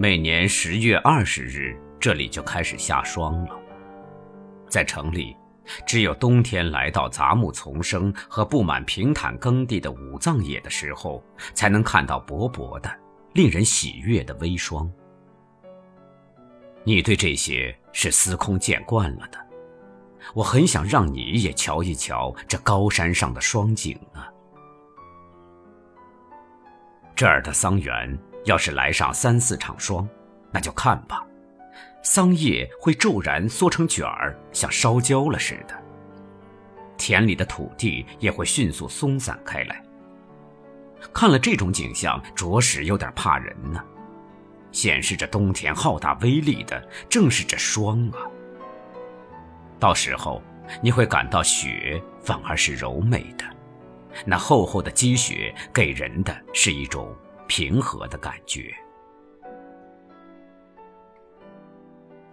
每年十月二十日，这里就开始下霜了。在城里，只有冬天来到杂木丛生和布满平坦耕地的五藏野的时候，才能看到薄薄的、令人喜悦的微霜。你对这些是司空见惯了的，我很想让你也瞧一瞧这高山上的霜景啊！这儿的桑园要是来上三四场霜，那就看吧。桑叶会骤然缩成卷儿，像烧焦了似的。田里的土地也会迅速松散开来。看了这种景象，着实有点怕人呢。显示着冬天浩大威力的，正是这霜啊。到时候你会感到雪反而是柔美的，那厚厚的积雪给人的是一种平和的感觉。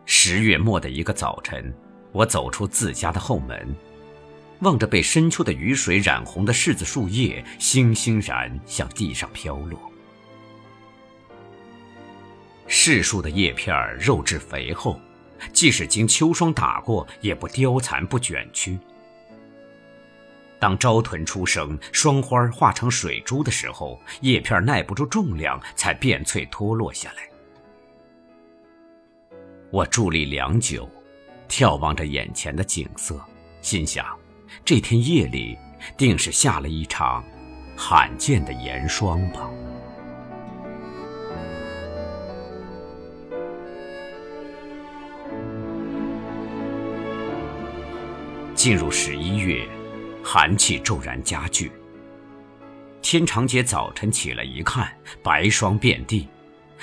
十月末的一个早晨，我走出自家的后门，望着被深秋的雨水染红的柿子树叶，悻悻然向地上飘落。柿树的叶片肉质肥厚，即使经秋霜打过，也不凋残不卷曲。当朝豚出生，霜花化成水珠的时候，叶片耐不住重量，才变脆脱落下来。我伫立良久，眺望着眼前的景色，心想：这天夜里定是下了一场罕见的严霜吧。进入十一月，寒气骤然加剧。天长节早晨起来一看，白霜遍地。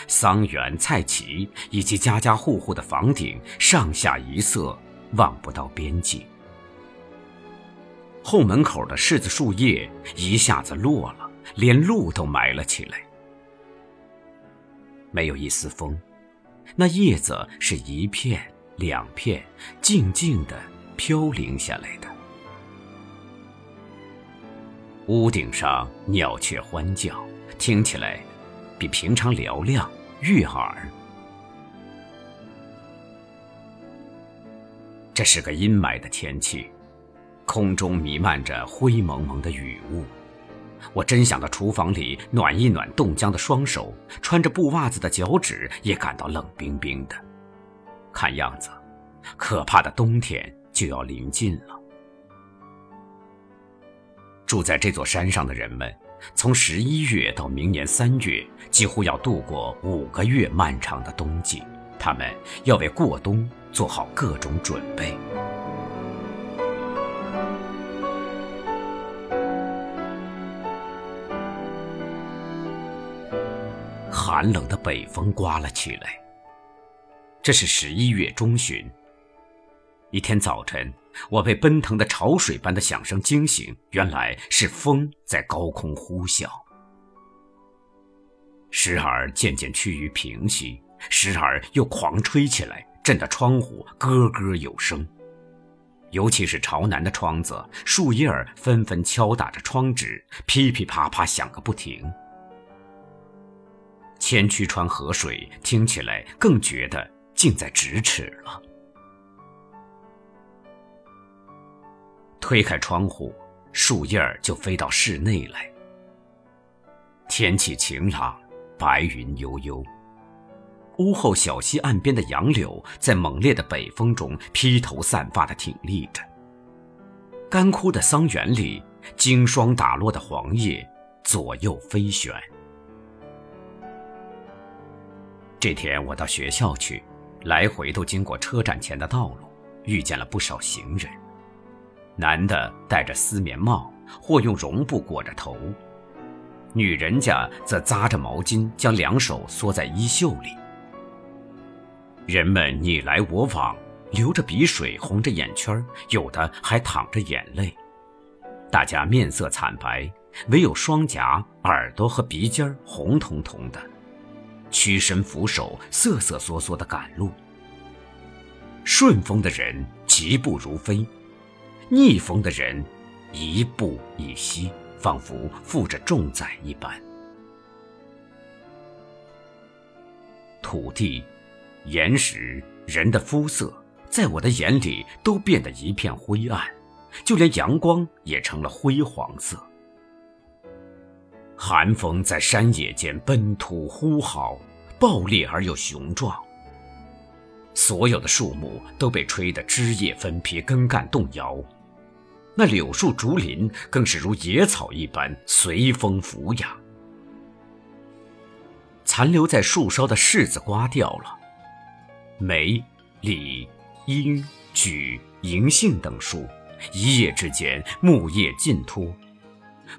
桑园、菜畦以及家家户户的房顶上下一色，望不到边际。后门口的柿子树叶一下子落了，连路都埋了起来。没有一丝风，那叶子是一片两片，静静的飘零下来的。屋顶上鸟雀欢叫，听起来。比平常嘹亮悦耳。这是个阴霾的天气，空中弥漫着灰蒙蒙的雨雾。我真想到厨房里暖一暖冻僵的双手，穿着布袜子的脚趾也感到冷冰冰的。看样子，可怕的冬天就要临近了。住在这座山上的人们。从十一月到明年三月，几乎要度过五个月漫长的冬季，他们要为过冬做好各种准备。寒冷的北风刮了起来。这是十一月中旬。一天早晨。我被奔腾的潮水般的响声惊醒，原来是风在高空呼啸，时而渐渐趋于平息，时而又狂吹起来，震得窗户咯咯有声。尤其是朝南的窗子，树叶儿纷纷敲打着窗纸，噼噼啪啪响个不停。千曲川河水听起来更觉得近在咫尺了。推开窗户，树叶儿就飞到室内来。天气晴朗，白云悠悠。屋后小溪岸边的杨柳在猛烈的北风中披头散发的挺立着。干枯的桑园里，经霜打落的黄叶左右飞旋。这天我到学校去，来回都经过车站前的道路，遇见了不少行人。男的戴着丝棉帽，或用绒布裹着头；女人家则扎着毛巾，将两手缩在衣袖里。人们你来我往，流着鼻水，红着眼圈，有的还淌着眼泪。大家面色惨白，唯有双颊、耳朵和鼻尖红彤彤的，屈身扶手，瑟瑟缩缩的赶路。顺风的人疾步如飞。逆风的人，一步一息，仿佛负着重载一般。土地、岩石、人的肤色，在我的眼里都变得一片灰暗，就连阳光也成了灰黄色。寒风在山野间奔突呼号，暴烈而又雄壮。所有的树木都被吹得枝叶分批、根干动摇，那柳树、竹林更是如野草一般随风俯仰。残留在树梢的柿子刮掉了，梅、李、樱、榉、银杏等树，一夜之间木叶尽脱。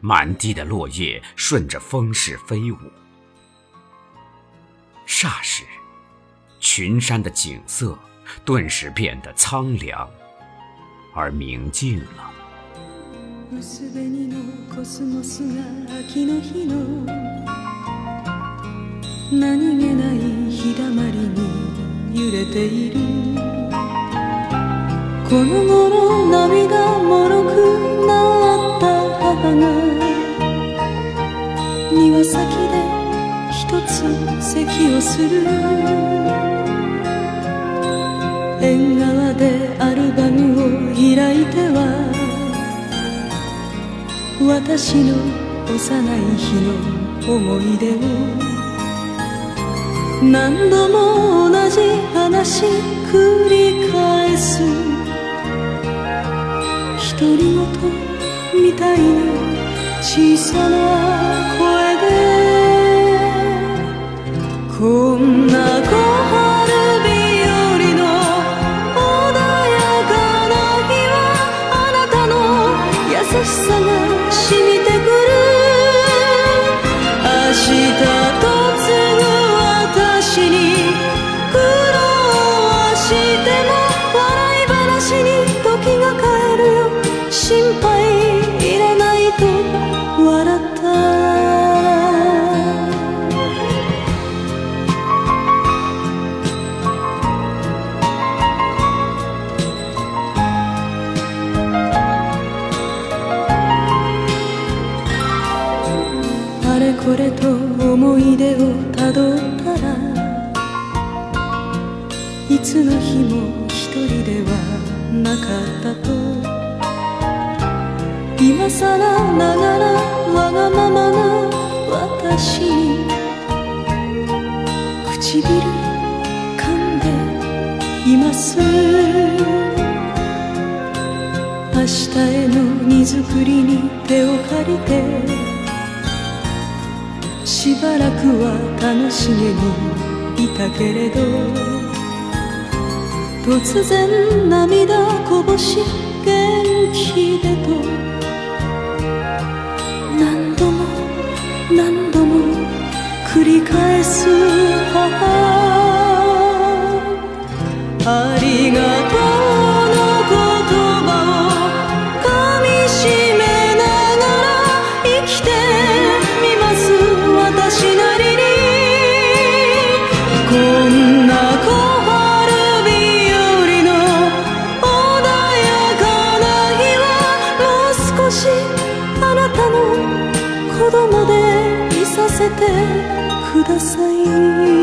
满地的落叶顺着风势飞舞，霎时，群山的景色顿时变得苍凉而明净了。薄紅のコスモスが秋の日の何気ない日だまりに揺れている。この頃涙もろくなった母が庭先で一つ咳をする。縁側でアルバムを開いて私の幼い日の思い出を何度も同じ話繰り返す。独り言みたいに小さな声で。こんな小つの日も一人ではなかったと今さらながらわがままな私に。唇噛んでいます。明日への荷造りに手を借りて。しばらくは楽しげにいたけれど。突然涙こぼし元気でと。何度も何度も繰り返す母。ありがとう。的算一。